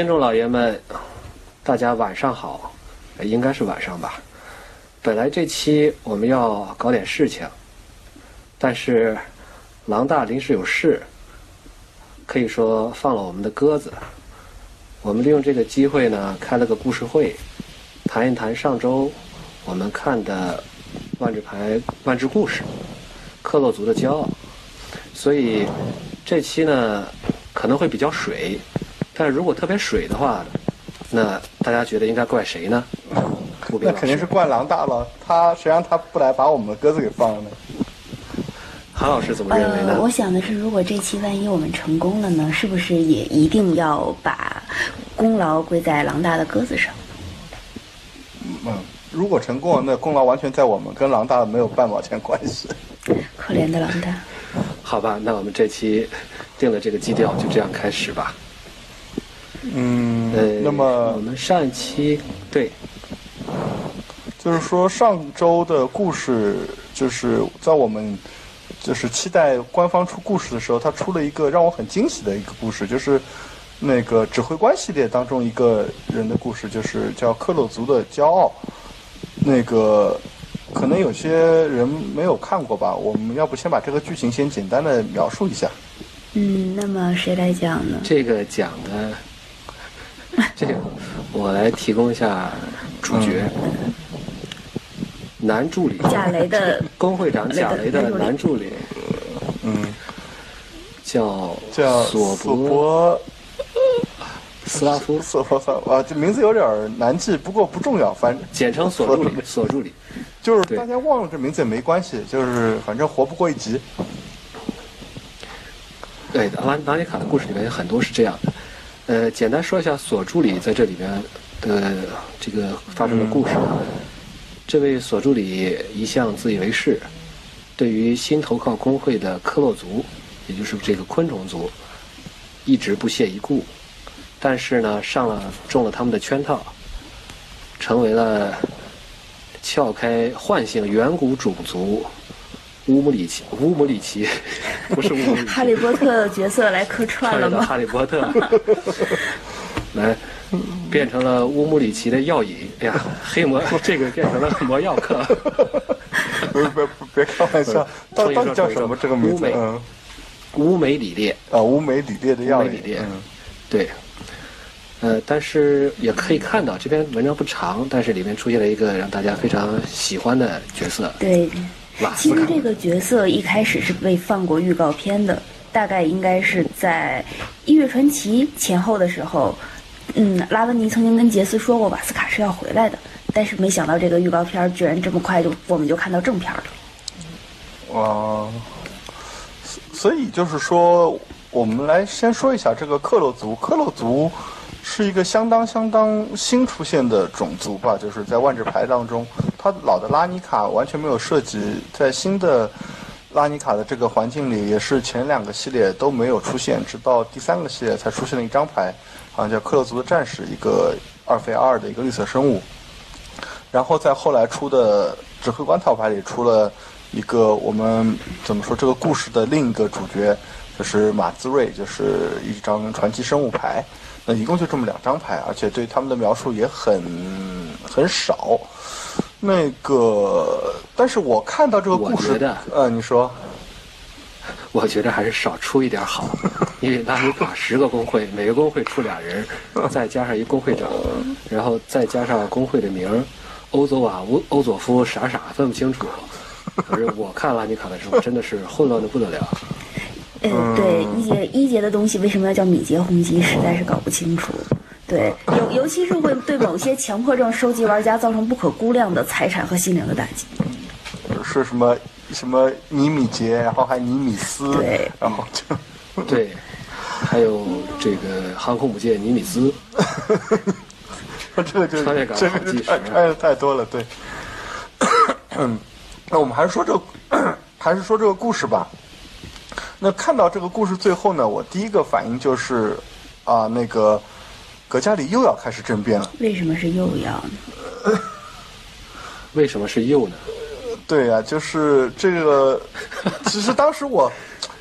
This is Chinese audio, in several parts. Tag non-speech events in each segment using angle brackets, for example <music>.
听众老爷们，大家晚上好，应该是晚上吧。本来这期我们要搞点事情，但是狼大临时有事，可以说放了我们的鸽子。我们利用这个机会呢，开了个故事会，谈一谈上周我们看的万智牌万智故事，克洛族的骄傲。所以这期呢可能会比较水，但是如果特别水的话，那大家觉得应该怪谁呢？<laughs> 那肯定是怪狼大了，他谁让他不来把我们的鸽子给放了呢？韩老师怎么认为呢？呃，我想的是，如果这期万一我们成功了呢，是不是也一定要把功劳归在狼大的鸽子上？嗯，如果成功了，那功劳完全在我们，跟狼大没有半毛钱关系。可怜的狼大。<laughs> 好吧，那我们这期定了这个基调，就这样开始吧。嗯，呃，那么我们上一期对就是说上周的故事，就是在我们就是期待官方出故事的时候，他出了一个让我很惊喜的一个故事，就是那个指挥官系列当中一个人的故事，就是叫克洛族的骄傲。那个可能有些人没有看过吧，我们要不先把这个剧情先简单的描述一下。嗯，那么谁来讲呢？这个讲的，<laughs> 这个我来提供一下主角，男助理，贾雷的 <laughs> 工会长贾雷的男助理。嗯，叫叫索索博。博斯拉夫，索博萨啊，这名字有点难记，不过不重要，反正。简称索助理，索助理。就是大家忘了这名字也没关系，就是反正活不过一集。对，阿拉达尼卡的故事里面有很多是这样的。呃，简单说一下索助理在这里边的这个发生的故事。这位索助理一向自以为是，对于新投靠工会的科洛族，也就是这个昆虫族，一直不屑一顾。但是呢，上了中了他们的圈套，成为了撬开唤醒远古种族乌姆里奇，乌姆里奇，不是乌姆里奇，<laughs> 哈利波特角色来客串了吗？哈利波特，来变成了乌姆里奇的药引。哎呀，黑魔这个变成了魔药课。不是，别别开玩笑，到底叫什么这个名字？乌美嗯，乌梅里列，啊，乌梅里列的药引乌梅里列嗯对。呃，但是也可以看到，这篇文章不长，但是里面出现了一个让大家非常喜欢的角色对。其实这个角色一开始是被放过预告片的，大概应该是在《一月传奇》前后的时候，嗯，拉文尼曾经跟杰斯说过瓦斯卡是要回来的，但是没想到这个预告片居然这么快就我们就看到正片了。啊，所所以就是说，我们来先说一下这个克洛族。克洛族是一个相当相当新出现的种族吧，就是在万智牌当中，它老的拉尼卡完全没有涉及，在新的拉尼卡的这个环境里，也是前两个系列都没有出现，直到第三个系列才出现了一张牌，好像叫克洛族的战士，一个二费二的一个绿色生物。然后在后来出的指挥官套牌里出了一个我们怎么说这个故事的另一个主角，就是马兹瑞，就是一张传奇生物牌。那一共就这么两张牌，而且对他们的描述也很很少。那个，但是我看到这个故事我觉得，呃，你说，<laughs> 我觉得还是少出一点好，<laughs> 因为拉尼卡十个工会，每个工会出俩人，<laughs> 再加上一工会长，然后再加上工会的名儿，欧佐瓦、欧欧佐夫傻傻分不清楚。可是我看拉尼卡的时候，真的是混乱的不得了。呃，对，一节一节的东西为什么要叫米杰轰击，实在是搞不清楚。对，尤尤其是会对某些强迫症收集玩家造成不可估量的财产和心灵的打击。是什么什么尼米杰，然后还尼米斯，对然后就 <laughs> 对，还有这个航空母舰尼米兹，<laughs> 这个就穿越感这个好穿越太多了，对。嗯，<coughs> 那我们还是说这个，<coughs> 还是说这个故事吧。那看到这个故事最后呢，我第一个反应就是，啊，那个葛加里又要开始政变了。为什么是又要呢？为什么是又呢？对呀、就是这个。<laughs> 其实当时我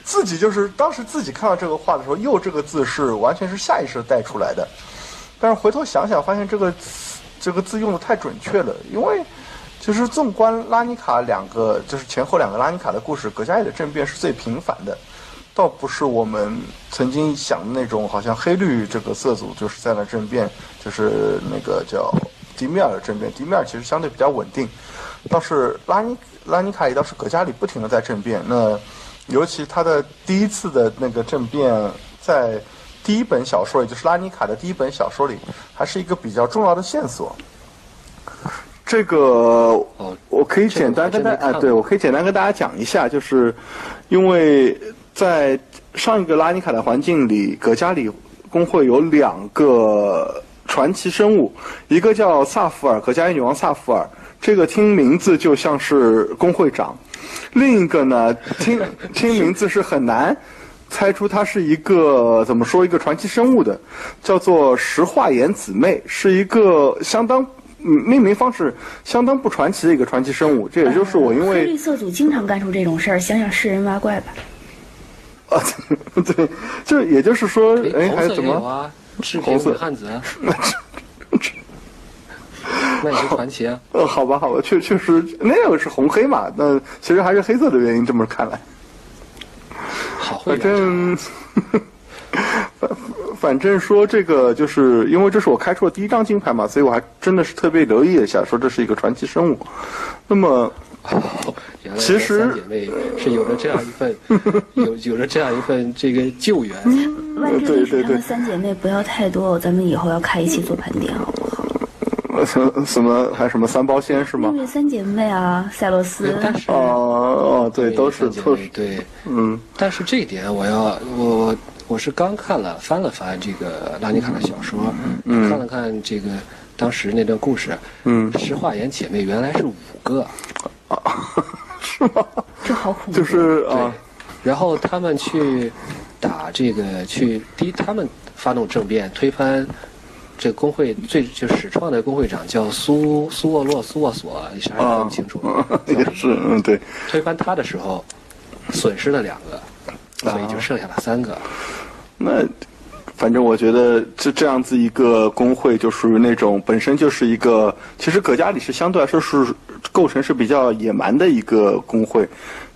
自己就是当时自己看到这个话的时候，“又”这个字是完全是下意识带出来的。但是回头想想，发现这个这个字用的太准确了，因为就是纵观拉尼卡两个，就是前后两个拉尼卡的故事，葛加里的政变是最频繁的，倒不是我们曾经想的那种，好像黑绿这个色组就是在那政变，就是那个叫迪米尔的政变，迪米尔其实相对比较稳定，倒是拉尼拉尼卡也倒是格加里不停的在政变，那尤其他的第一次的那个政变在。第一本小说，也就是拉尼卡的第一本小说里，还是一个比较重要的线索。这个我可以简单跟大啊，对我可以简单跟大家讲一下，就是因为在上一个拉尼卡的环境里，葛加里工会有两个传奇生物，一个叫萨福尔，葛加里女王萨福尔，这个听名字就像是工会长；<laughs> 另一个呢，听听名字是很难。猜出它是一个怎么说一个传奇生物的，叫做石化岩姊妹，是一个相当嗯命名方式相当不传奇的一个传奇生物。这也就是我因为绿色组经常干出这种事儿，想想世人挖怪吧。啊，对，就也就是说，哎，还怎么？红色汉子，<laughs> 那也是传奇啊。呃，好吧，好吧，确确实那个是红黑嘛，那其实还是黑色的原因。这么看来，<laughs> 反好会圆正反反正说这个，就是因为这是我开出的第一张金牌嘛，所以我还真的是特别留意了一下，说这是一个传奇生物。那么，哦原来其实三姐妹是有着这样一份 <laughs> 有有着这样一份这个救援。万智历史上对对的三姐妹不要太多，咱们以后要开一期做盘点，好不好？呃 <laughs> 什什么还什么三包仙是吗？因为三姐妹啊，赛洛斯，但是哦哦，对，都是三姐都是，妹对，嗯。但是这一点我要我我我是刚看了翻了翻这个拉尼卡的小说，看了看这个当时那段故事，嗯，石化岩姐妹原来是五个，<laughs> 是吗？这好恐怖。就是对啊，，然后他们去打这个去第一，他们发动政变推翻。这个工会最就始创的工会长叫苏苏沃洛苏沃索，你啥也分不清楚。也是，嗯，对，推翻他的时候，损失了两个，所以就剩下了三个。那反正我觉得这这样子一个工会，就属于那种本身就是一个，其实葛加里是相对来说是构成是比较野蛮的一个工会，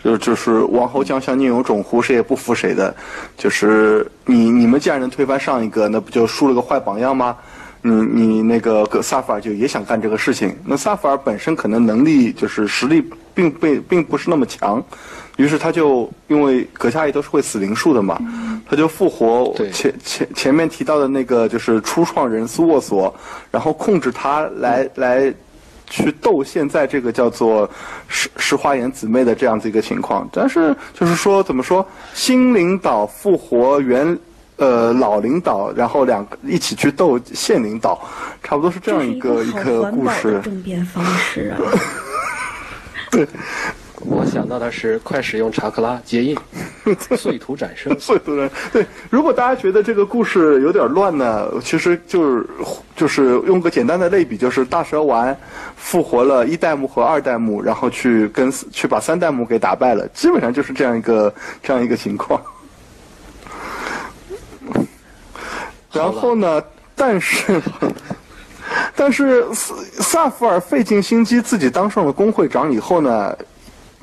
就就是王侯将相宁有种乎，谁也不服谁的，就是你你们既然能推翻上一个，那不就树了个坏榜样吗？你你那个格萨法尔就也想干这个事情，那萨法尔本身可能能力就是实力并被并不是那么强，于是他就因为葛加里都是会死灵术的嘛，他就复活前前前面提到的那个就是初创人苏沃索，然后控制他来来去斗现在这个叫做石石花岩姊妹的这样子一个情况。但是就是说怎么说，新领导复活原呃老领导，然后两个一起去斗现领导，差不多是这样一这是一个一个故事。政变方式啊！<laughs> <laughs> 我想到的是快使用查克拉结印，<laughs> 碎土斩生。<laughs> 碎土斩对，如果大家觉得这个故事有点乱呢，其实就是就是用个简单的类比，就是大蛇丸复活了一代目和二代目，然后去跟去把三代目给打败了，基本上就是这样一个这样一个情况。然后呢，但是 <laughs> 但是萨萨福尔费尽心机自己当上了工会长以后呢，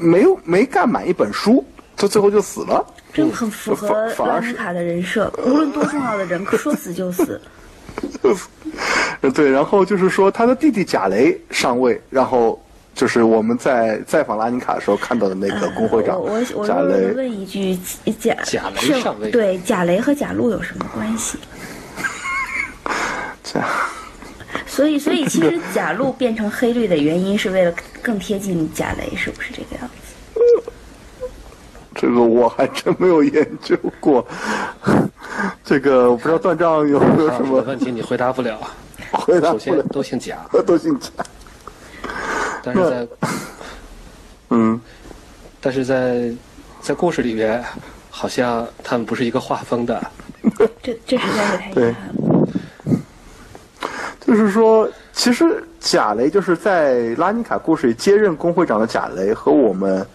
没有没干满一本书，他最后就死了。这个很符合拉尼卡的人设，无论多重要的人，<laughs> 说死就死。呃 <laughs> 对，然后就是说他的弟弟贾雷上位，然后就是我们在再访拉尼卡的时候看到的那个工会长我我我贾弱弱的雷。问一句，贾贾雷是上位对贾雷和贾路有什么关系？<laughs> 贾 <laughs> 所以，所以其实 <laughs> 贾路变成黑绿的原因是为了更贴近贾雷，是不是这个样子？这个我还真没有研究过，这个我不知道段丈有没有什么问题你回答不了。<laughs> 回答首先不了。都姓贾，都姓贾，但是在嗯，但是在在故事里边，好像他们不是一个画风的。这这实在是太遗憾了。就是说，其实贾雷就是在拉尼卡故事里接任工会长的贾雷，和我们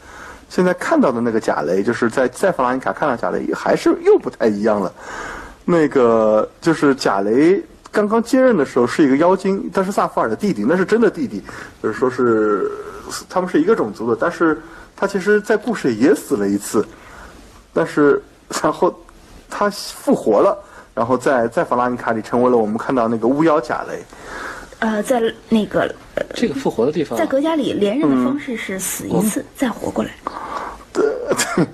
现在看到的那个贾雷，就是在在弗拉尼卡看到贾雷，还是又不太一样了。那个就是贾雷刚刚接任的时候是一个妖精，但是萨福尔的弟弟，那是真的弟弟，就是说是他们是一个种族的，但是他其实，在故事里也死了一次，但是然后他复活了，然后在在法拉尼卡里成为了我们看到那个巫妖贾雷。呃，在那个呃这个复活的地方在，格加里连任的方式是死一次、再活过来。<laughs>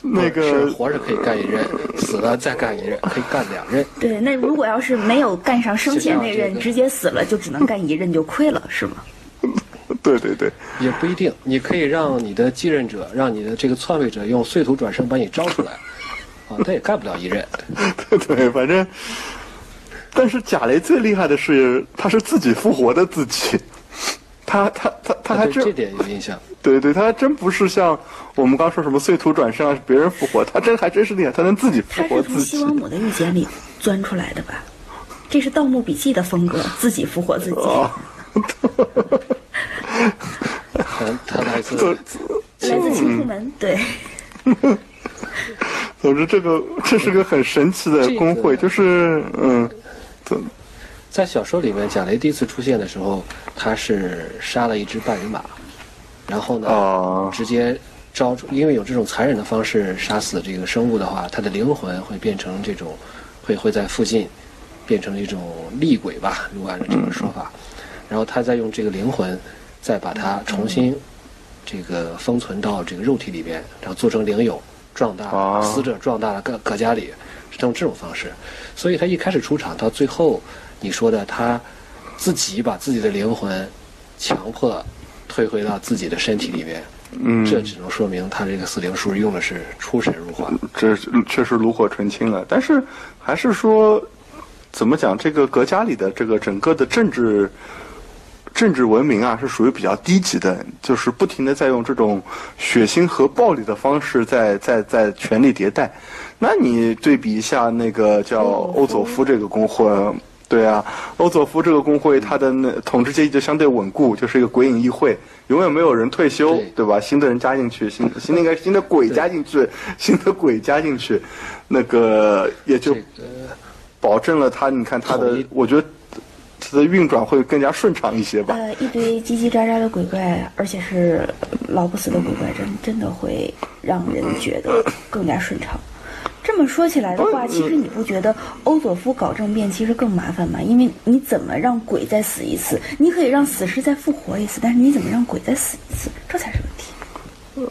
那是个活着可以干一任，死了再干一任，可以干两任。<laughs> 对，那如果要是没有干上生前那任，这个直接死了，就只能干一任就亏了，是吗？<laughs> 对对对，也不一定，你可以让你的继任者，让你的这个篡位者用碎土转生把你招出来，啊，他也干不了一任。<laughs> 对，反正，但是贾雷最厉害的是，他是自己复活的自己，他他他他还真对这点有印象。<laughs> 对对，他还真不是像我们刚说什么碎土转生啊，是别人复活，他真还真是厉害，他能自己复活自己是从西。王母的御简里钻出来的吧？这是《盗墓笔记》的风格，自己复活自己。<laughs> 哦，他他来自来自青库门，对，总之这个 <laughs> 这是个很神奇的工会，这个就是嗯，怎在小说里面，贾雷第一次出现的时候，他是杀了一只半人马，然后呢，哦直接招出，因为有这种残忍的方式杀死这个生物的话，它的灵魂会变成这种，会会在附近变成一种厉鬼吧，如果按照这个说法，然后他再用这个灵魂，再把它重新这个封存到这个肉体里边，然后做成灵蛹，壮大哦死者壮大了葛葛家里，是用这种方式，所以他一开始出场到最后，你说的他自己把自己的灵魂强迫退回到自己的身体里面，嗯，这只能说明他这个死灵术用的是出神入化。这确实炉火纯青了，但是还是说，怎么讲？这个格加里的这个整个的政治政治文明啊，是属于比较低级的，就是不停的在用这种血腥和暴力的方式在在在权力迭代。那你对比一下那个叫欧佐夫这个工会。对啊，欧佐夫这个工会，它的那统治阶级就相对稳固，就是一个鬼影议会，永远没有人退休，对对吧？新的人加进去，新新的应该是新的鬼加进去，新的鬼加进去，那个也就这个保证了他，你看他的，我觉得它的运转会更加顺畅一些吧。呃，一堆叽叽喳喳的鬼怪，而且是老不死的鬼怪，真真的会让人觉得更加顺畅。这么说起来的话，其实你不觉得欧佐夫搞政变其实更麻烦吗？因为你怎么让鬼再死一次？你可以让死尸再复活一次，但是你怎么让鬼再死一次？这才是问题。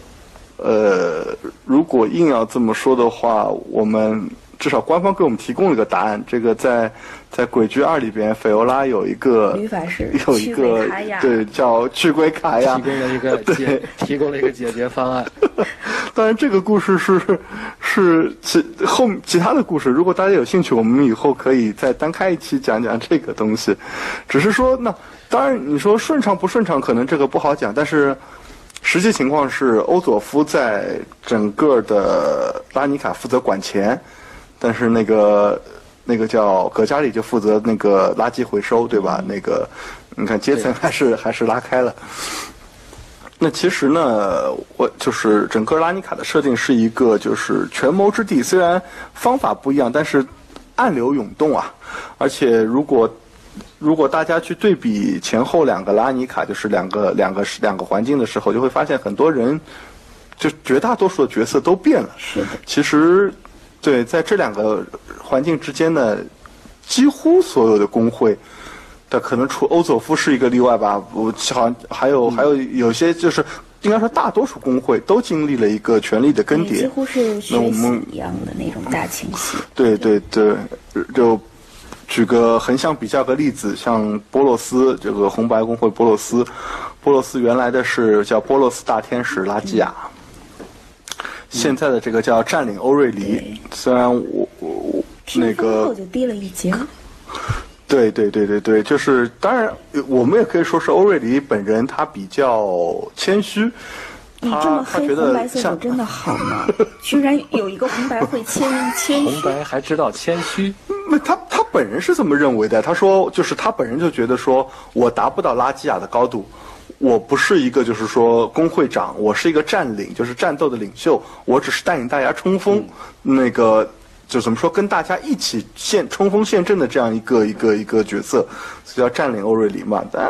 呃，如果硬要这么说的话，我们至少官方给我们提供了一个答案。这个在在《鬼剧二》里边，菲欧拉有一个吕法师有一个对叫驱鬼卡呀提，供了一个解，提供了一个解决方案。<laughs> 当然，这个故事是是其后其他的故事，如果大家有兴趣，我们以后可以再单开一期讲讲这个东西。只是说，那当然你说顺畅不顺畅，可能这个不好讲，但是实际情况是，欧佐夫在整个的拉尼卡负责管钱，但是那个那个叫葛加里就负责那个垃圾回收，对吧？那个你看阶层还是还是拉开了。那其实呢，我就是整个拉尼卡的设定是一个就是权谋之地，虽然方法不一样，但是暗流涌动啊。而且如果如果大家去对比前后两个拉尼卡，就是两个两个两个环境的时候，就会发现很多人，就绝大多数的角色都变了。是的，其实，对，在这两个环境之间呢，几乎所有的工会，的可能除欧佐夫是一个例外吧，我好像还有、还有有些就是应该说大多数工会都经历了一个权力的更迭。几乎是那学习我们一样的那种大清洗。对对对，就举个横向比较个例子，像波洛斯这个红白工会波洛斯，波洛斯原来的是叫波洛斯大天使拉基亚，现在的这个叫占领欧瑞黎。虽然我我我那个就低了一截。对对对对对，就是当然我们也可以说是欧瑞黎本人他比较谦虚。你他这么黑他觉得红白色真的好吗？居然有一个红白会谦 <laughs> 谦虚红虚，白还知道谦虚，那他他本人是这么认为的，他说就是他本人就觉得说我达不到拉基亚的高度，我不是一个就是说工会长，我是一个占领，就是战斗的领袖，我只是带领大家冲锋。那个就怎么说，跟大家一起现冲锋陷阵的这样一个一个一个角色，所以叫占领欧瑞里嘛。但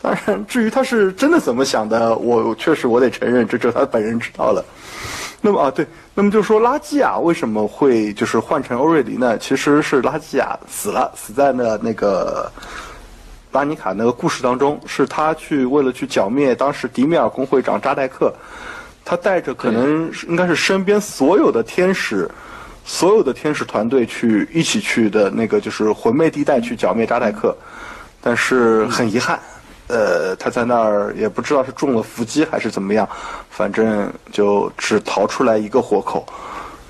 当然，至于他是真的怎么想的，我确实我得承认，这只有他本人知道了。那么啊，对，那么就说拉基亚为什么会就是换成欧瑞里呢？其实是拉基亚死了，死在了那个拉尼卡那个故事当中，是他去为了去剿灭当时迪米尔工会长扎代克，他带着可能应该是身边所有的天使，所有的天使团队去一起去的那个就是魂魅地带去剿灭扎代克，但是很遗憾。呃，他在那儿也不知道是中了伏击还是怎么样，反正就只逃出来一个活口，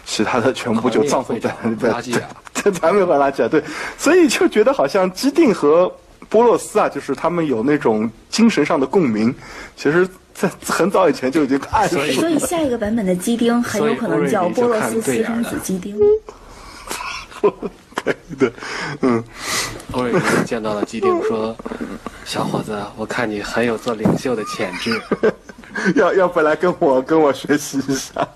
其他的全部就葬送在在垃圾啊。在咱们换垃圾啊，对，所以就觉得好像基定和波洛斯啊，就是他们有那种精神上的共鸣，其实，在很早以前就已经暗示所以所以下一个版本的基丁很有可能叫波洛斯私生子基丁。可以的，嗯，欧瑞里见到了基丁，说：“小伙子，我看你很有做领袖的潜质。<laughs> 要要不来跟我跟我学习一下。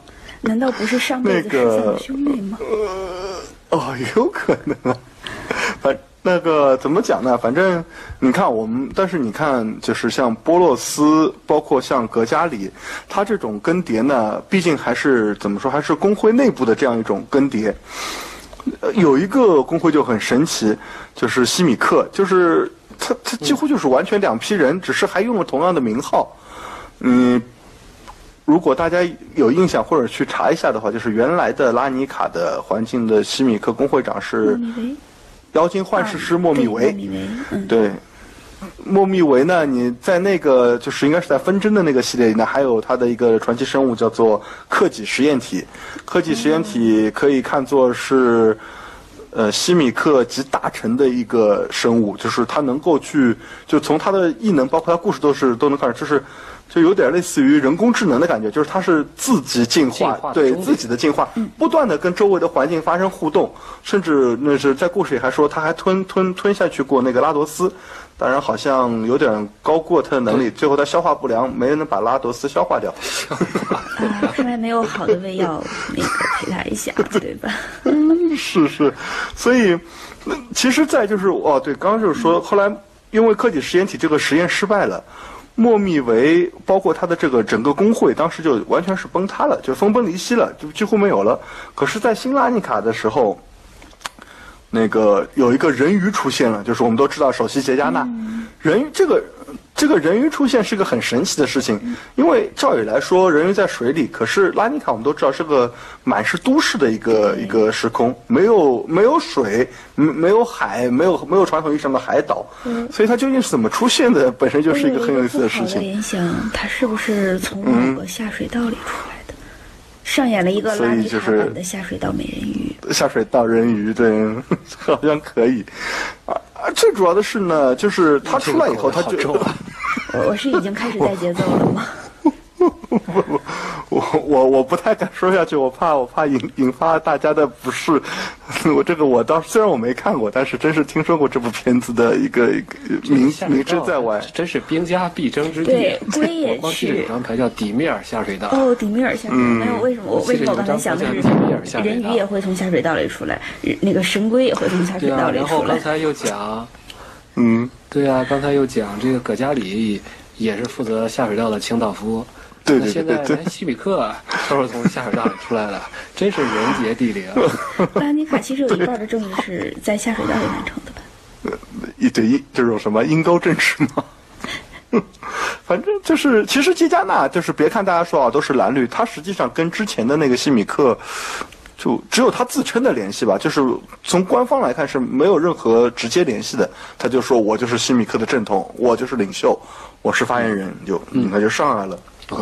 难道不是上辈子那个失散的兄弟吗？哦，有可能啊。反那个怎么讲呢？反正你看我们，但是你看，就是像波洛斯，包括像格加里，他这种更迭呢，毕竟还是怎么说，还是工会内部的这样一种更迭。有一个工会就很神奇，就是西米克，就是他他几乎就是完全两批人，只是还用了同样的名号。嗯，如果大家有印象或者去查一下的话，就是原来的拉尼卡的环境的西米克工会长是，妖精幻视师莫密维。对，莫密维呢，你在那个就是应该是在纷争的那个系列里呢，还有他的一个传奇生物叫做克己实验体。克己实验体可以看作是。呃，西米克及大臣的一个生物，就是他能够去，就从他的异能，包括他故事都是都能看出，就是就有点类似于人工智能的感觉，就是它是自己进化，进化对自己的进化，不断的跟周围的环境发生互动，甚至那是在故事里还说他还吞吞吞下去过那个拉多斯，当然好像有点高过它的能力，最后它消化不良，没人能把拉多斯消化掉。啊，看来没有好的胃药那个陪他一下，对吧？嗯 <laughs> 是是，所以那其实，在就是哦，对，刚刚就是说，后来因为科技实验体这个实验失败了，莫密维包括他的这个整个工会，当时就完全是崩塌了，就分崩离析了，就几乎没有。了。可是，在新拉尼卡的时候，那个有一个人鱼出现了，就是我们都知道首席杰加纳，人鱼这个。这个人鱼出现是个很神奇的事情，因为照理来说，人鱼在水里，可是拉尼卡我们都知道是个满是都市的一个一个时空，没有没有水，没没有海，没有没有传统意义上的海岛，所以它究竟是怎么出现的，本身就是一个很有意思的事情。联想，它是不是从某个下水道里出来的？上演了一个所以拉尼就是卡版的下水道美人鱼。下水道人鱼，对，<laughs> 好像可以。啊啊，最主要的是呢，就是他出来以后，他就 <laughs> 我是已经开始带节奏了吗？<laughs> 不不，我我我不太敢说下去，我怕我怕引引发大家的不适。<laughs> 我这个我倒虽然我没看过，但是真是听说过这部片子的一个一个名名下水道之在外。真是兵家必争之地对。<laughs> 龟也我光记得是有张牌叫底面尔下水道。哦，底米尔下水道，没有为什么？我为什么我刚才想的是人鱼也会从下水道里出来，那个神龟也会从下水道里然后出来。刚才又讲，嗯，对啊，刚才又讲这个葛加里也是负责下水道的清道夫。对现在对对连西比克都是从下水道里出来的，真是人杰地灵。<laughs> 拉尼卡其实有一半的正义是在下水道里完成的吧？一对一这种什么阴沟政治吗？<laughs> 反正就是，其实基加纳就是，别看大家说啊都是蓝绿，他实际上跟之前的那个西米克，就只有他自称的联系吧，就是从官方来看是没有任何直接联系的。他就说我就是西米克的正统，我就是领袖，我是发言人，就那就上来了。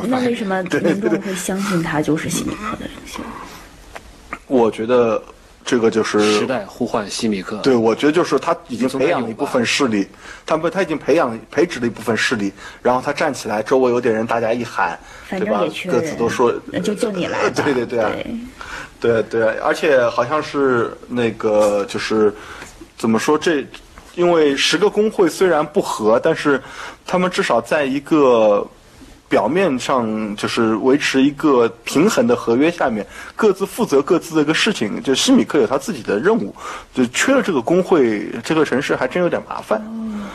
那为什么 <laughs> 民众会相信他就是西米克的领袖？我觉得这个就是时代呼唤西米克。对，我觉得就是他已经培养了一部分势力，他不，他已经培养培植了一部分势力，然后他站起来，周围有点人，大家一喊，反对吧正也缺？各自都说，那就就你来 <laughs> 吧。对对对啊，对对对，而且好像是那个就是怎么说这，因为十个工会虽然不和，但是他们至少在一个表面上就是维持一个平衡的合约下面，各自负责各自的一个事情。就西米克有他自己的任务，就缺了这个工会，这个城市还真有点麻烦。嗯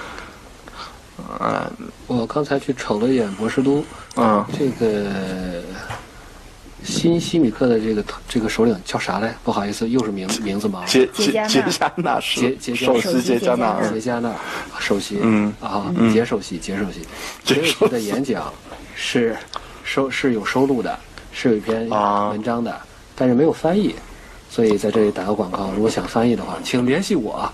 我刚才去瞅了一眼《博士都》，嗯，这个新西米克的这个这个首领叫啥来？不好意思，又是名名字吗。杰杰杰加纳。是杰杰加首首席席杰加纳。杰加纳，杰加纳首席，嗯。啊，杰首席，杰首席，杰杰首席的演讲是收是有收录的，是有一篇啊文章的，但是没有翻译，所以在这里打个广告，如果想翻译的话，请联系我。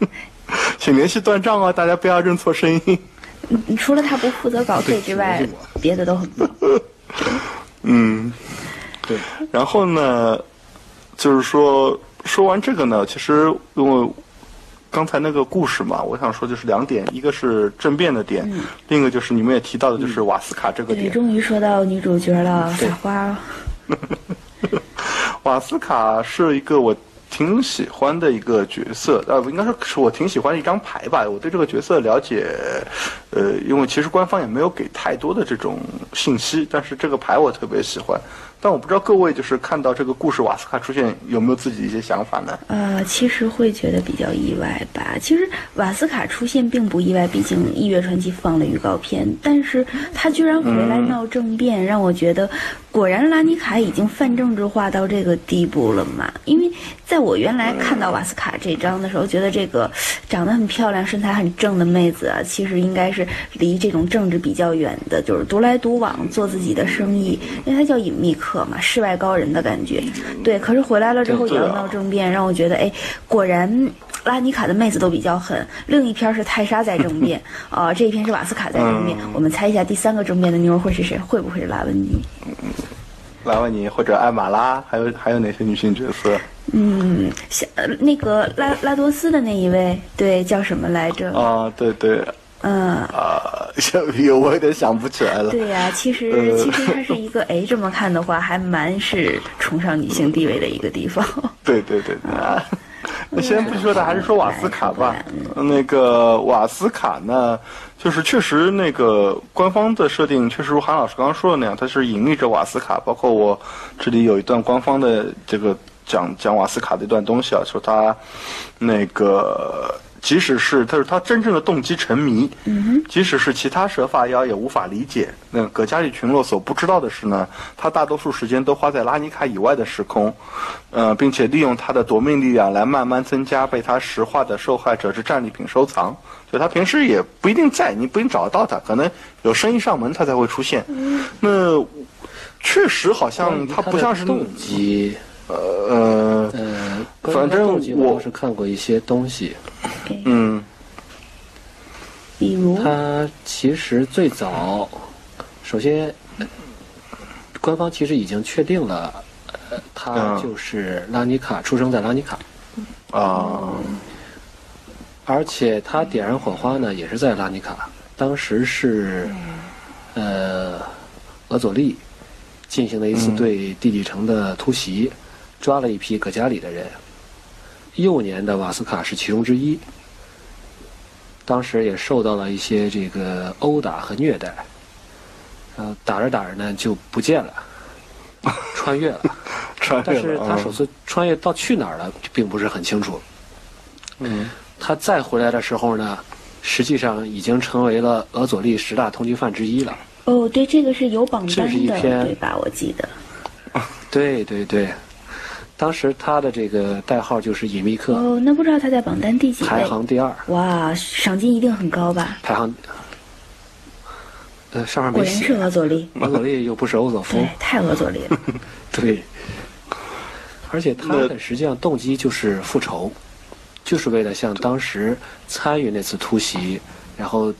<laughs> 请联系断账啊，大家不要认错声音。嗯除了他不负责稿费之外别的都很棒。<laughs> 嗯，对，然后呢，就是说说完这个呢，其实因为刚才那个故事嘛，我想说就是两点，一个是政变的点，另一个就是你们也提到的，就是瓦斯卡这个对，点。终于说到女主角了。<laughs> 瓦斯卡是一个我挺喜欢的一个角色，呃，应该说是我挺喜欢的一张牌吧。我对这个角色了解，呃，因为其实官方也没有给太多的这种信息，但是这个牌我特别喜欢。但我不知道各位就是看到这个故事瓦斯卡出现有没有自己一些想法呢？呃，其实会觉得比较意外吧。其实瓦斯卡出现并不意外，毕竟《异月传奇》放了预告片，但是他居然回来闹政变，让我觉得果然拉尼卡已经泛政治化到这个地步了嘛。因为在我原来看到瓦斯卡这张的时候，觉得这个长得很漂亮、身材很正的妹子啊，其实应该是离这种政治比较远的，就是独来独往做自己的生意，因为她叫隐秘客嘛，世外高人的感觉。对，可是回来了之后也要闹政变，让我觉得，哎，果然拉尼卡的妹子都比较狠。另一篇是泰莎在争辩，<laughs> 啊、这一篇是瓦斯卡在政变。我们猜一下第三个争辩的妞会是谁？会不会是拉文尼？拉文尼或者艾玛拉，还有还有哪些女性角色？嗯，像呃那个拉拉多斯的那一位，对，叫什么来着？啊，对对，嗯。啊，有我有点想不起来了。对呀、其实呃其实它是一个，<laughs> 哎，这么看的话，还蛮是崇尚女性地位的一个地方。对对对对。啊那先不说他，还是说瓦斯卡吧。那个瓦斯卡呢，就是确实那个官方的设定，确实如韩老师刚刚说的那样，它是隐匿着瓦斯卡。包括我这里有一段官方的这个讲讲瓦斯卡的一段东西啊，说他那个。即使是他是他真正的动机沉迷，即使是其他蛇发妖也无法理解。那葛加里群落所不知道的是呢，他大多数时间都花在拉尼卡以外的时空，呃，并且利用他的夺命力量来慢慢增加被他石化的受害者之战利品收藏。就他平时也不一定在，你不一定找得到他，可能有生意上门他才会出现。那确实好像他不像是动机，呃呃，反正我我是看过一些东西。嗯。比如，他其实最早，首先，呃官方其实已经确定了，呃，他嗯就是拉尼卡，出生在拉尼卡，啊。而且他点燃火花呢，也是在拉尼卡。当时是，呃，俄佐利进行了一次对地底城的突袭，抓了一批葛加里的人。幼年的瓦斯卡是其中之一。当时也受到了一些这个殴打和虐待，然后打着打着呢就不见了，<laughs> 穿越了。穿但越了但是他首次穿越到去哪儿了，并不是很清楚。嗯他再回来的时候呢，实际上已经成为了俄佐利十大通缉犯之一了。哦，对，这个是有榜这单的，是一篇对吧？我记得。对对对，当时他的这个代号就是隐秘客，哦，那不知道他在榜单第几排？行第二，哇，赏金一定很高吧？排行。呃，上面没果然是写，俄佐利，<laughs> 俄佐利又不是欧佐夫对，，太俄佐利了。<laughs> 对。而且他那的实际上动机就是复仇，就是为了向当时参与那次突袭，然后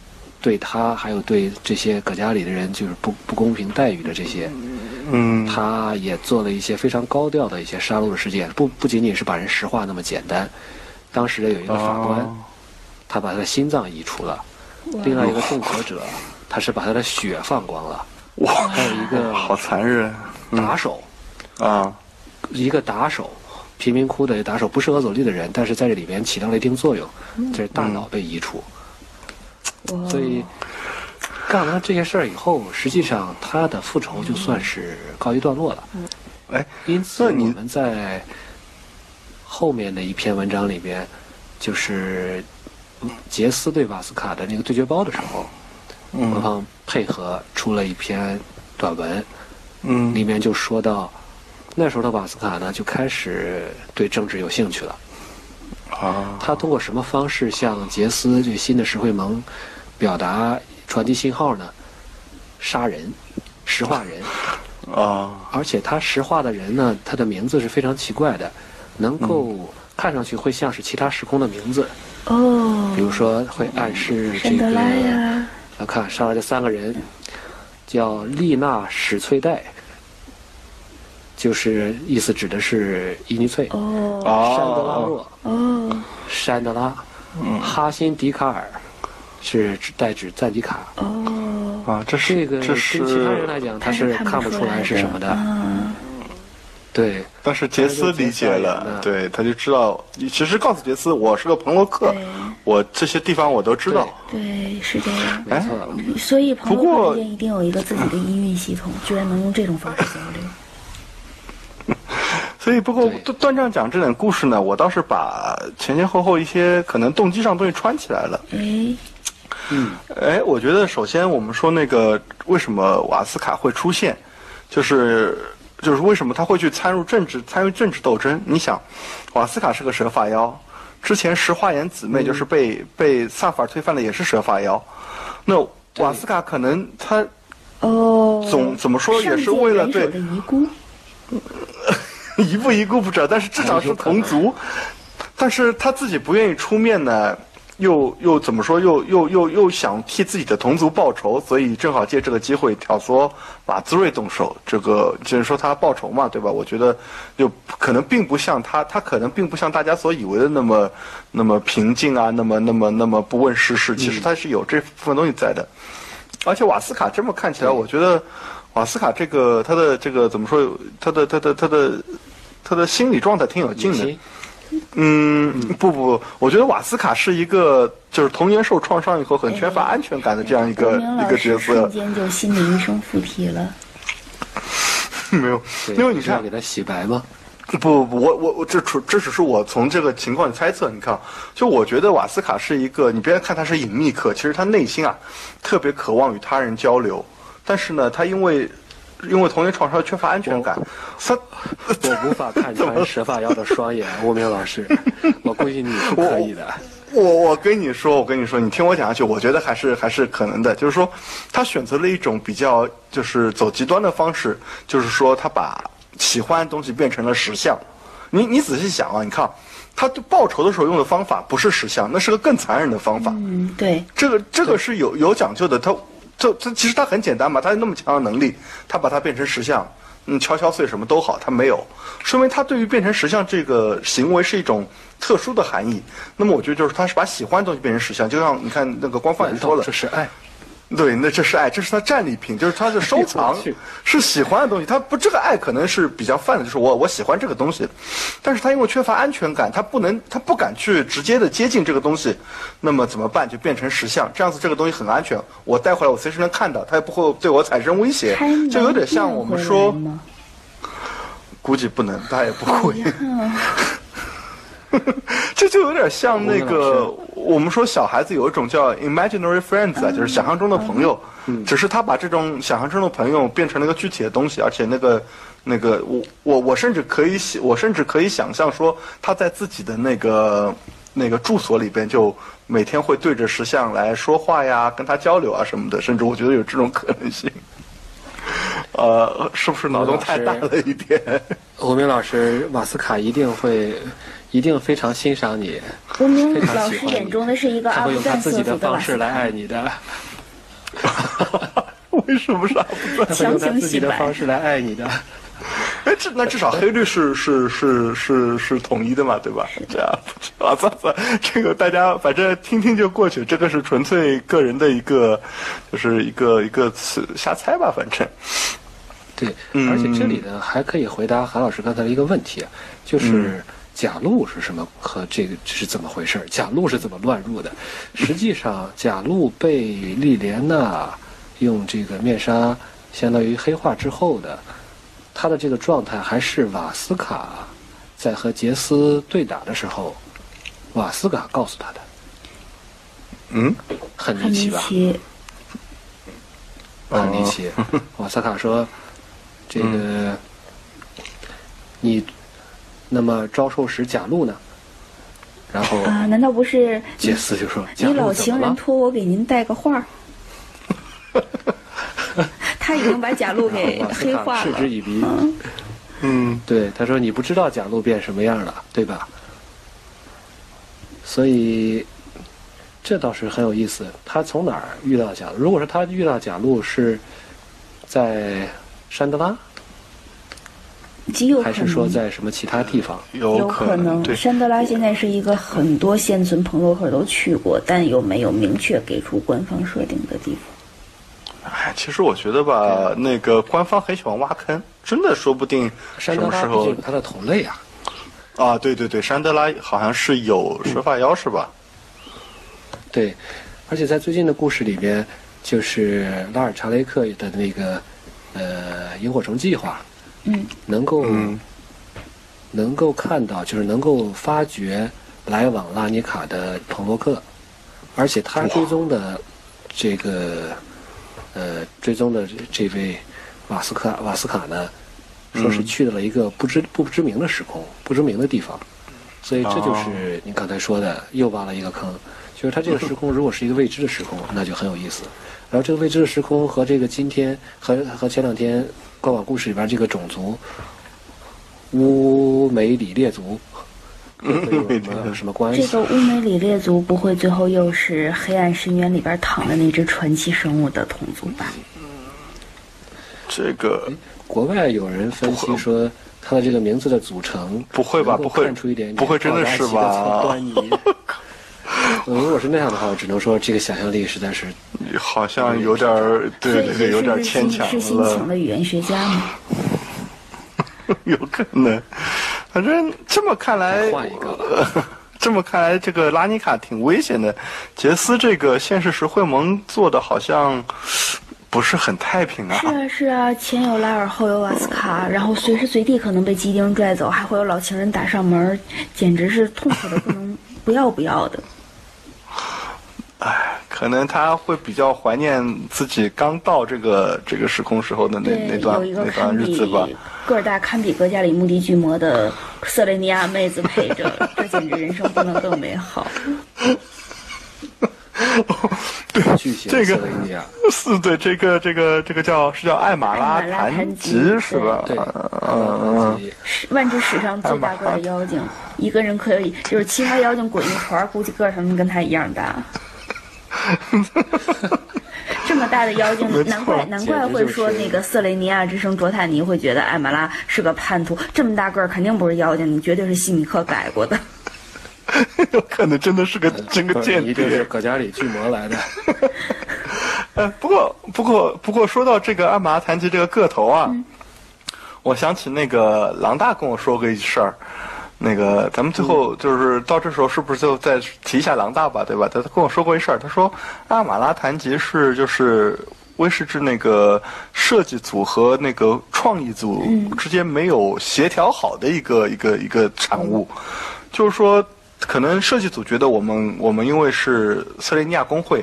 对他还有对这些葛家里的人就是不不公平待遇的这些，嗯他也做了一些非常高调的一些杀戮的事件，不不仅仅是把人石化那么简单。当时有一个法官，哦他把他的心脏移除了；另外一个纵火者，他是把他的血放光了。哇，还有一个好残忍打手，啊！一个打手，贫民窟的打手，不是俄佐利的人，但是在这里边起到了一定作用，这是大脑被移除。哇所以干完这些事儿以后，实际上他的复仇就算是告一段落了。哎，因此你们在后面的一篇文章里边，就是杰斯对瓦斯卡的那个对决包的时候，嗯官方配合出了一篇短文，嗯里面就说到，那时候的瓦斯卡呢就开始对政治有兴趣了。啊，他通过什么方式向杰斯这新的石会盟表达传递信号呢？杀人，石化人，<laughs> 啊，而且他石化的人呢，他的名字是非常奇怪的，能够看上去会像是其他时空的名字，哦，比如说会暗示这个。山德拉呀，来看上来这三个人，叫丽娜史翠黛，就是意思指的是伊尼翠、哦。山德拉洛、哦。山德拉、哈辛迪卡尔，是指代指赞迪卡。哦，啊，这是这个这跟其他人来是，讲，他是看不出来是什么的。嗯，对，但是杰斯理解了，嗯对，他就知道，其实告诉杰斯，我是个朋洛克，我这些地方我都知道。对，是这样。没错。所以朋不过友之间一定有一个自己的音韵系统，居然能用这种方式交流。<laughs> 所以，不过对段段丈讲这点故事呢，我倒是把前前后后一些可能动机上东西串起来了。哎，嗯，哎，我觉得首先我们说那个为什么瓦斯卡会出现，就是就是为什么他会去参入政治参与政治斗争？你想，瓦斯卡是个蛇发妖，之前石化岩姊妹就是被、被萨法尔推翻的，也是蛇发妖。那瓦斯卡可能他哦，总怎么说也是为了对遗 <laughs> 孤。一步一步不知道，但是至少是同族。但是他自己不愿意出面呢，又又怎么说？又又又又想替自己的同族报仇，所以正好借这个机会挑唆瓦兹瑞动手。这个就是说他报仇嘛，对吧？我觉得就可能并不像他，他可能并不像大家所以为的那么那么平静啊，那么那么那么不问世事。其实他是有这部分东西在的。而且瓦斯卡这么看起来，我觉得瓦斯卡这个他的这个怎么说？他的他的他的他的心理状态挺有劲的心。<laughs> 嗯，不不不，我觉得瓦斯卡是一个就是童年受创伤以后很缺乏安全感的这样一个一个角色瞬。间就心理医生附体了。<laughs> 没有，因为你看是要给，他洗白吗？不不不，我我我这只这只是我从这个情况猜测。你看，就我觉得瓦斯卡是一个，你别看他是隐秘客，其实他内心啊特别渴望与他人交流，但是呢，他因为因为童年创伤缺乏安全感，他我无法看穿蛇发妖的双眼，<laughs> 吴明老师，我估计你是可以的。我我跟你说，我跟你说，你听我讲下去，我觉得还是还是可能的。就是说，他选择了一种比较就是走极端的方式，就是说他把喜欢的东西变成了实相。你你仔细想啊，你看他报仇的时候用的方法不是实相，那是个更残忍的方法。嗯，对，这个这个是有有讲究的，他这这其实他很简单嘛，他有那么强的能力，他把它变成石像，嗯，敲敲碎什么都好，他没有，说明他对于变成石像这个行为是一种特殊的含义。那么我觉得就是他是把喜欢的东西变成石像，就像你看那个官方也难说了道这，是爱？对，那这是爱，这是他战利品，就是他的收藏 <laughs> 是喜欢的东西。他不，这个爱可能是比较泛的，就是我我喜欢这个东西，但是他因为缺乏安全感，他不能，他不敢去直接的接近这个东西，那么怎么办？就变成石像，这样子这个东西很安全，我带回来我随时能看到，他也不会对我产生威胁，就有点像我们说？估计不能，他也不会。嗯 <laughs> 这就有点像那个我们说小孩子有一种叫 imaginary friends 啊，就是想象中的朋友，只是他把这种想象中的朋友变成了一个具体的东西，而且那个那个我我我甚至可以想，我甚至可以想象说他在自己的那个那个住所里边就每天会对着石像来说话呀，跟他交流啊什么的，甚至我觉得有这种可能性。呃，是不是脑洞太大了一点？吴明老师，瓦斯卡一定会，一定非常欣赏你，吴明非常老喜欢你师眼中的是一个他会阿布赞用他自己的色的方式来。爱你的，<laughs> 为什么是阿布赞？他会用他强行自己的方式来爱你的。哎，这那至少黑绿是 <laughs> 是是是是统一的嘛，对吧？这样，啊，算算，这个大家反正听听就过去，这个是纯粹个人的一个，就是一个一个瞎猜吧，反正。对，嗯而且这里呢还可以回答韩老师刚才的一个问题，啊就是贾路是什么和这个是怎么回事？贾路是怎么乱入的？实际上，贾路被莉莲娜用这个面纱相当于黑化之后的，他的这个状态还是瓦斯卡在和杰斯对打的时候，瓦斯卡告诉他的，嗯，很离奇吧？奇。很离奇。瓦斯卡说：“这个、你那么招受时贾路呢？”然后啊，难道不是杰斯就说：“你老？情人托我给您带个话？<laughs> 他已经把贾路给黑化了。嗤之以鼻。嗯，嗯，对，他说你不知道贾路变什么样了，对吧？所以这倒是很有意思。他从哪儿遇到贾路？如果说他遇到贾路是在山德拉，极有可能。还是说在什么其他地方？有可能，对。山德拉现在是一个很多现存朋洛克都去过，但又没有明确给出官方设定的地方。哎，其实我觉得吧，那个官方很喜欢挖坑，真的说不定山德拉毕什么时候竟有它的同类啊。啊，对对对，山德拉好像是有蛇发妖是吧？对，而且在最近的故事里边，就是拉尔查雷克的那个呃萤火虫计划，嗯，能够、嗯。能够看到，就是能够发掘来往拉尼卡的彭洛克，而且他追踪的这个呃追踪的这这位瓦斯卡瓦斯卡呢，说是嗯去到了一个不知不知名的时空、不知名的地方，所以这就哦。是你刚才说的又挖了一个坑。就是它这个时空如果是一个未知的时空，那就很有意思。然后这个未知的时空和这个今天和和前两天官网故事里边这个种族乌梅里列族有什么关系？这个乌梅里列族不会最后又是黑暗深渊里边躺的那只传奇生物的同族吧？这个国外有人分析说，它的这个名字的组成不会吧不会看出一点点不会真的是吧端倪。呃如果是那样的话，我只能说这个想象力实在是好像有点儿，对对对，有点是牵强是新请，的语言学家吗？<laughs> 有可能。反正这么看来，换一个 <laughs> 这么看来，这个拉尼卡挺危险的。杰斯这个现实石会盟做的好像不是很太平啊是。啊是啊，前有拉尔，后有瓦斯卡，然后随时随地可能被基丁拽走，还会有老情人打上门，简直是痛苦的不能 <laughs> 不要不要的。唉，可能他会比较怀念自己刚到这个这个时空时候的那那，段有一个那段日子吧。个儿大堪比格加里穆迪巨魔的瑟雷尼亚妹子陪着，这简直人生不能更美好。<laughs> 巨型这个。是对，这个这个这个叫是叫艾玛拉艾玛拉谭谭吉吉是吧？对，嗯嗯。嗯，万只史上最大个的妖精，一个人可以就是其他妖精滚一团儿，估计个儿他们跟他一样大。<laughs> 这么大的妖精难怪难怪会说那个 <laughs> 瑟雷尼亚之声卓塔尼会觉得艾玛拉是个叛徒。这么大个儿肯定不是妖精，你绝对是西米克改过的。有可能真的是个真个不是间一定是谍。葛加里巨魔来的。<laughs> 呃，不过不过不过说到这个艾玛拉谭吉这个个头啊，我想起那个狼大跟我说过一事儿。那个，咱们最后就是到这时候，是不是就再提一下狼大吧，对吧？他他跟我说过一事儿，他说阿玛拉谭吉是就是威士忌那个设计组和那个创意组之间没有协调好的一个一个一个产物，就是说，可能设计组觉得我们我们因为是瑟雷尼亚工会，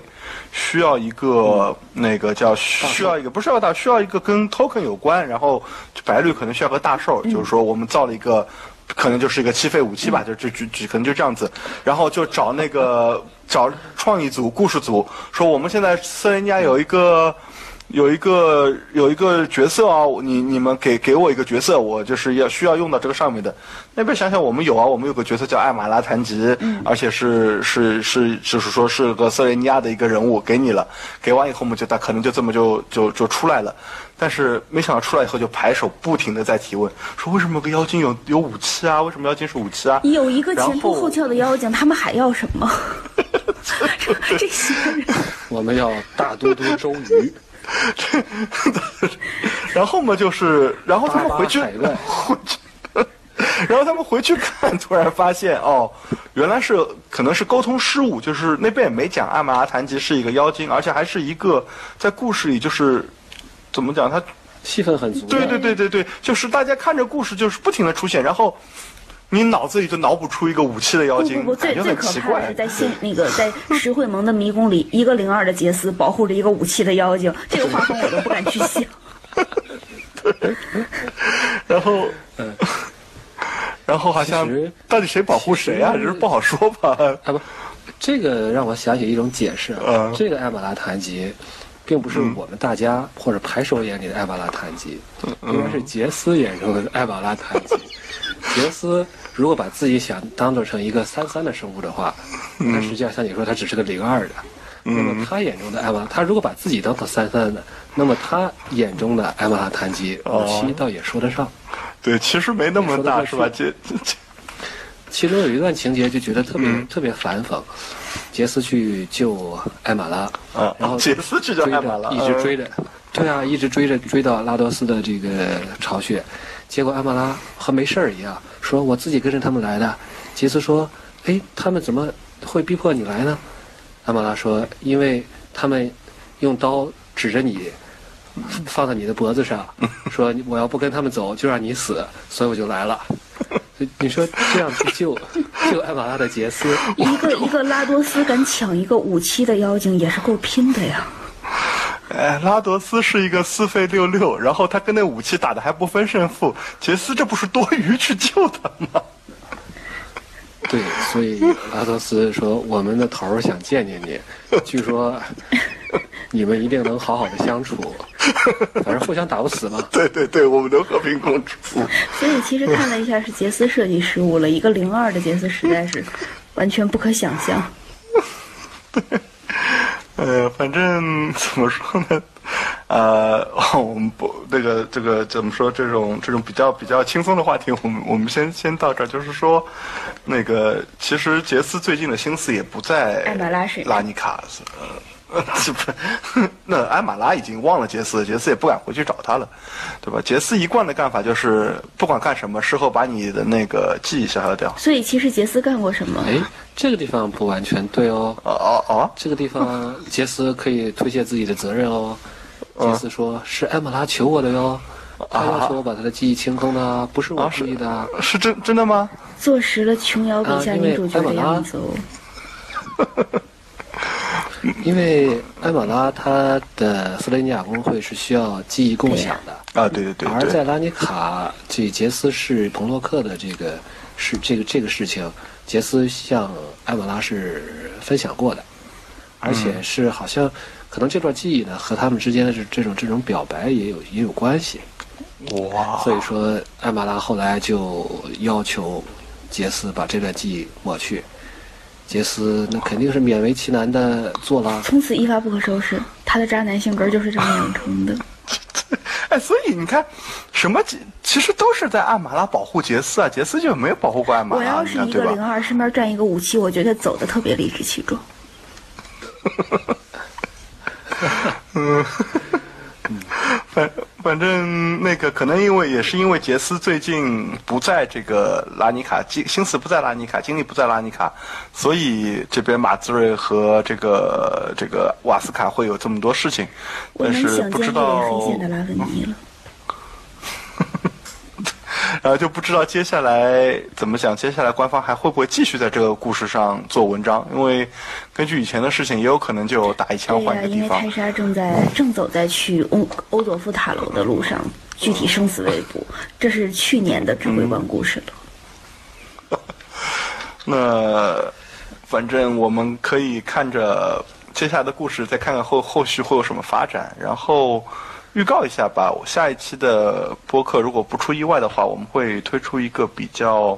需要一个那个叫需要一个不是要大需要一个跟 token 有关，然后白绿可能需要个大兽，就是说我们造了一个。可能就是一个七废武器吧，就就就就可能就这样子，然后就找那个找创意组、故事组说，我们现在瑟雷尼亚有一个有一个有一个角色啊，你你们给给我一个角色，我就是要需要用到这个上面的。那边想想，我们有啊，我们有个角色叫艾玛拉谭吉，而且是是是就是说是个瑟雷尼亚的一个人物，给你了，给完以后我们就他可能就这么就就就出来了。但是没想到出来以后就拍手不停的在提问，说为什么有个妖精有有武器啊？为什么妖精是武器啊？有一个前凸后后翘的妖精，他们还要什么？<laughs> 这些人，我们要大都督周瑜，<laughs> 然后嘛就是，然后他们回去回去，<laughs> 然后他们回去看，突然发现哦，原来是可能是沟通失误，就是那边也没讲艾玛阿谭吉是一个妖精，而且还是一个在故事里就是怎么讲他。戏份很足。对对对对对，就是大家看着故事就是不停的出现，然后你脑子里就脑补出一个武器的妖精，不不不，最最可。怕的是在现那个在石会盟的迷宫里，一个零二的杰斯保护着一个武器的妖精，这个画风我都不敢去想。<laughs> 然后，嗯 <laughs> 然后好像到底谁保护谁啊？这是不好说吧？啊不，这个让我想起一种解释啊，嗯这个艾玛拉檀吉，并不是我们大家或者排手眼里的艾玛拉坦吉，应该是杰斯眼中的艾玛拉坦吉。<laughs> 杰斯如果把自己想当做成一个三三的生物的话，那实际上像你说他只是个零二的。那么他眼中的艾玛，他如果把自己当做三三的，那么他眼中的艾玛拉檀吉武器倒也说得上。对，其实没那么大，是吧？这这其中有一段情节就觉得特别、特别反讽，杰斯去救艾玛拉，啊然后 <laughs> 杰斯去救追艾玛拉着一直追着，对啊，一直追着追到拉多斯的这个巢穴，结果艾玛拉和没事儿一样，说我自己跟着他们来的。杰斯说，哎，他们怎么会逼迫你来呢？艾玛拉说，因为他们用刀指着你。放在你的脖子上，<laughs> 说我要不跟他们走，就让你死，所以我就来了。你说这样去救救艾玛拉的杰斯，一个一个拉多斯敢抢一个武器的妖精，也是够拼的呀。哎，拉德斯是一个四费六六，然后他跟那武器打的还不分胜负，杰斯这不是多余去救他吗？对，所以拉德斯说我们的头儿想见见你，据说你们一定能好好的相处，反正互相打不死嘛。对对对，我们能和平共处。所以其实看了一下，是杰斯设计失误了。一个零二的杰斯实在是完全不可想象。<laughs> 呃，反正怎么说呢？呃，<laughs> 我们不那个这个怎么说？这种这种比较比较轻松的话题，我们我们先先到这儿。就是说，那个其实杰斯最近的心思也不在拉尼卡，呃，<laughs> 这不，<laughs> 那艾玛拉已经忘了杰斯，杰斯也不敢回去找他了，对吧？杰斯一贯的干法就是不管干什么，事后把你的那个记忆消消掉。所以其实杰斯干过什么？哎，这个地方不完全对哦。哦哦哦，这个地方 <laughs> 杰斯可以推卸自己的责任哦。杰斯说：“是艾玛拉求我的哟，他要求我把他的记忆清空的，不是我故意的。啊是真真的吗？坐实了琼瑶笔下女主角的样子哦。因为艾玛拉她的弗雷尼亚公会是需要记忆共享的，啊，对对对对。而在拉尼卡，这杰斯是彭洛克的这个是这个这个事情，杰斯向艾玛拉是分享过的，而且是好像可能这段记忆呢和他们之间的这这种这种表白也有也有关系，哇，所以说艾玛拉后来就要求杰斯把这段记忆抹去。杰斯那肯定是勉为其难的做了，从此一发不可收拾。他的渣男性格就是这么养成的。<laughs> 哎，所以你看，什么其其实都是在艾玛拉保护杰斯啊，杰斯就没有保护过艾玛拉，我要是一个零？二，身边站一个武器，我觉得走的特别理直气壮。<laughs> 反反正那个可能因为也是因为杰斯最近不在这个拉尼卡，心心思不在拉尼卡，精力不在拉尼卡，所以这边马兹瑞和这个这个瓦斯卡会有这么多事情，我但是能想见一不知道脸黑线的拉文尼了。然后就不知道接下来怎么讲，接下来官方还会不会继续在这个故事上做文章？因为根据以前的事情，也有可能就打一枪对呀、换一个地方因为泰。莎正在正走在去欧欧佐夫塔楼的路上，具体生死未卜。这是去年的指挥官故事了。<laughs> 那反正我们可以看着接下来的故事，再看看后后续会有什么发展。然后预告一下吧，我下一期的播客如果不出意外的话，我们会推出一个比较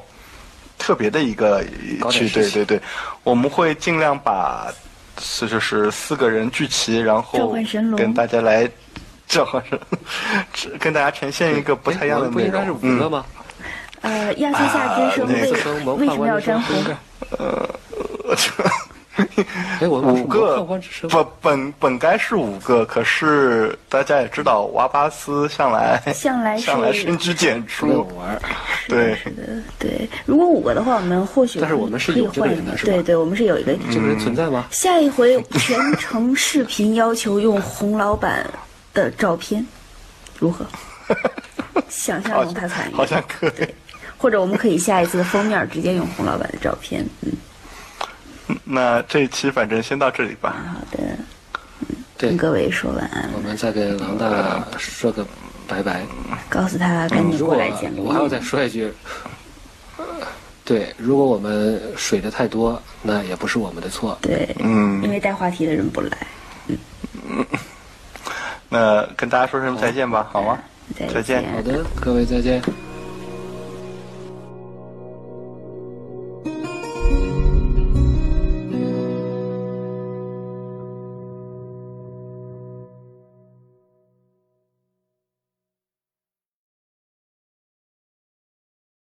特别的一个去，对对对，我们会尽量把这就是四个人聚齐，然后跟大家来召唤神，<laughs> 跟大家呈现一个不太一样的内哎我们不应该是。五个吗？呃，亚瑟夏之声啊那为为什么要判官之沾红？声 <laughs> 哎，我五个不本本该是五个，可是大家也知道，瓦巴斯 <laughs> 向来向来是向来深居简出。玩。对，是的，对。如果五个的话，我们或许但是我们是可以有一个，人的是吧对对，我们是有一个。这个人存在吗？下一回全程视频要求用洪老板的照片，如何？<laughs> 想象中他参与，好像可以。或者我们可以下一次的封面直接用洪老板的照片。嗯，<laughs> 那这一期反正先到这里吧。好的，对跟，各位说晚安，我们再给王大说个拜拜。告诉他赶紧过来见我还要再。说一句，对，如果我们水的太多，那也不是我们的错。对，嗯因为带话题的人不来。嗯 <laughs> 那跟大家说声再见吧，好吗？再再见好的，各位再见。